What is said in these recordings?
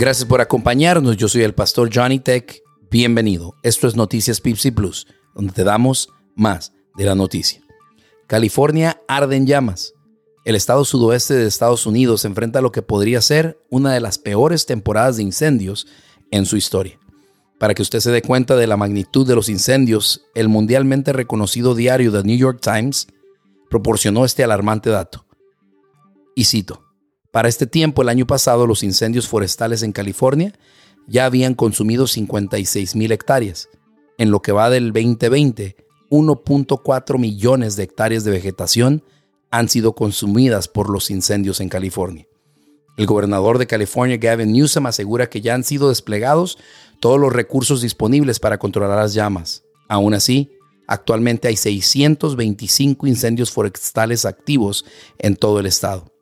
Gracias por acompañarnos. Yo soy el pastor Johnny Tech. Bienvenido. Esto es Noticias Pipsy Plus, donde te damos más de la noticia. California arde en llamas. El estado sudoeste de Estados Unidos enfrenta lo que podría ser una de las peores temporadas de incendios en su historia. Para que usted se dé cuenta de la magnitud de los incendios, el mundialmente reconocido diario The New York Times proporcionó este alarmante dato. Y cito, para este tiempo, el año pasado, los incendios forestales en California ya habían consumido 56 mil hectáreas. En lo que va del 2020, 1.4 millones de hectáreas de vegetación han sido consumidas por los incendios en California. El gobernador de California, Gavin Newsom, asegura que ya han sido desplegados todos los recursos disponibles para controlar las llamas. Aún así, actualmente hay 625 incendios forestales activos en todo el estado.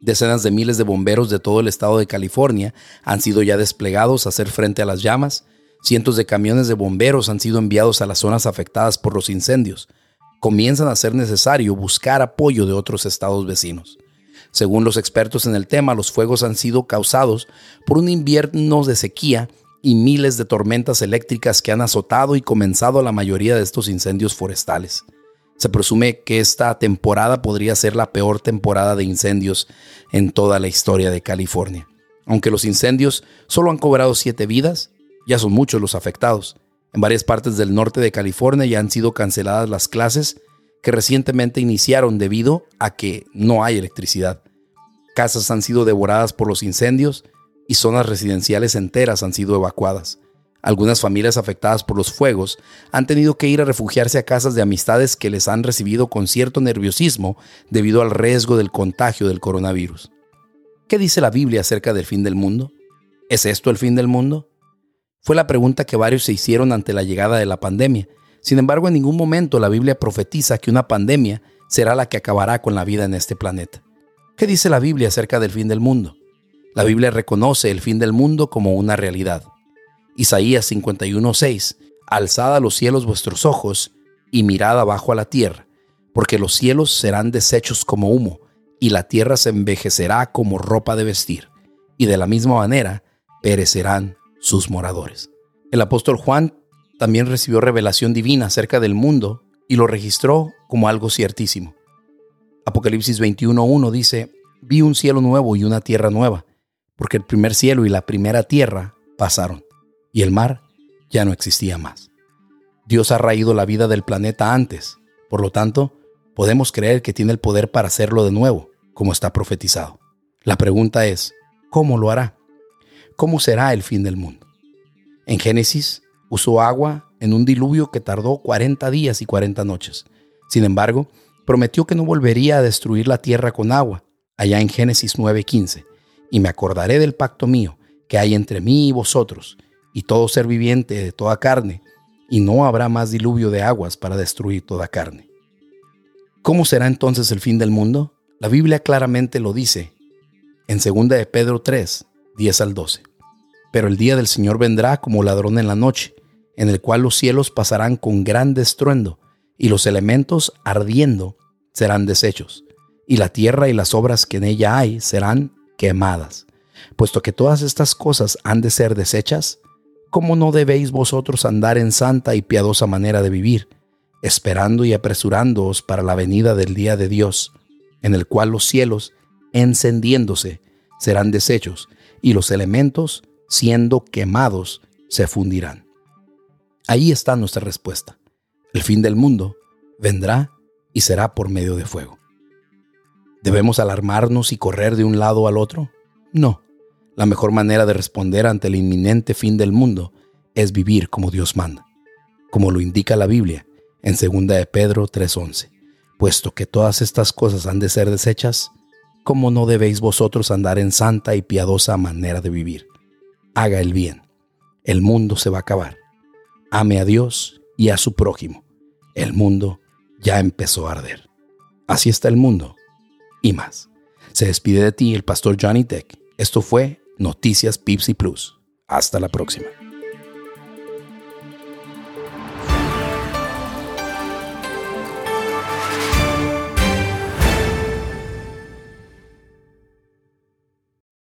Decenas de miles de bomberos de todo el estado de California han sido ya desplegados a hacer frente a las llamas. Cientos de camiones de bomberos han sido enviados a las zonas afectadas por los incendios. Comienzan a ser necesario buscar apoyo de otros estados vecinos. Según los expertos en el tema, los fuegos han sido causados por un invierno de sequía y miles de tormentas eléctricas que han azotado y comenzado la mayoría de estos incendios forestales. Se presume que esta temporada podría ser la peor temporada de incendios en toda la historia de California. Aunque los incendios solo han cobrado siete vidas, ya son muchos los afectados. En varias partes del norte de California ya han sido canceladas las clases que recientemente iniciaron debido a que no hay electricidad. Casas han sido devoradas por los incendios y zonas residenciales enteras han sido evacuadas. Algunas familias afectadas por los fuegos han tenido que ir a refugiarse a casas de amistades que les han recibido con cierto nerviosismo debido al riesgo del contagio del coronavirus. ¿Qué dice la Biblia acerca del fin del mundo? ¿Es esto el fin del mundo? Fue la pregunta que varios se hicieron ante la llegada de la pandemia. Sin embargo, en ningún momento la Biblia profetiza que una pandemia será la que acabará con la vida en este planeta. ¿Qué dice la Biblia acerca del fin del mundo? La Biblia reconoce el fin del mundo como una realidad. Isaías 51:6 Alzad a los cielos vuestros ojos y mirad abajo a la tierra, porque los cielos serán deshechos como humo, y la tierra se envejecerá como ropa de vestir, y de la misma manera perecerán sus moradores. El apóstol Juan también recibió revelación divina acerca del mundo y lo registró como algo ciertísimo. Apocalipsis 21:1 dice, vi un cielo nuevo y una tierra nueva porque el primer cielo y la primera tierra pasaron, y el mar ya no existía más. Dios ha raído la vida del planeta antes, por lo tanto, podemos creer que tiene el poder para hacerlo de nuevo, como está profetizado. La pregunta es, ¿cómo lo hará? ¿Cómo será el fin del mundo? En Génesis, usó agua en un diluvio que tardó 40 días y 40 noches. Sin embargo, prometió que no volvería a destruir la tierra con agua, allá en Génesis 9:15 y me acordaré del pacto mío que hay entre mí y vosotros, y todo ser viviente de toda carne, y no habrá más diluvio de aguas para destruir toda carne. ¿Cómo será entonces el fin del mundo? La Biblia claramente lo dice en 2 de Pedro 3, 10 al 12. Pero el día del Señor vendrá como ladrón en la noche, en el cual los cielos pasarán con gran estruendo, y los elementos ardiendo serán deshechos, y la tierra y las obras que en ella hay serán quemadas. Puesto que todas estas cosas han de ser desechas, ¿cómo no debéis vosotros andar en santa y piadosa manera de vivir, esperando y apresurándoos para la venida del día de Dios, en el cual los cielos, encendiéndose, serán deshechos, y los elementos, siendo quemados, se fundirán? Ahí está nuestra respuesta. El fin del mundo vendrá y será por medio de fuego. ¿Debemos alarmarnos y correr de un lado al otro? No. La mejor manera de responder ante el inminente fin del mundo es vivir como Dios manda, como lo indica la Biblia en 2 de Pedro 3:11. Puesto que todas estas cosas han de ser desechas, ¿cómo no debéis vosotros andar en santa y piadosa manera de vivir? Haga el bien. El mundo se va a acabar. Ame a Dios y a su prójimo. El mundo ya empezó a arder. Así está el mundo y más. Se despide de ti el pastor Johnny Tech. Esto fue Noticias Pipsy Plus. Hasta la próxima.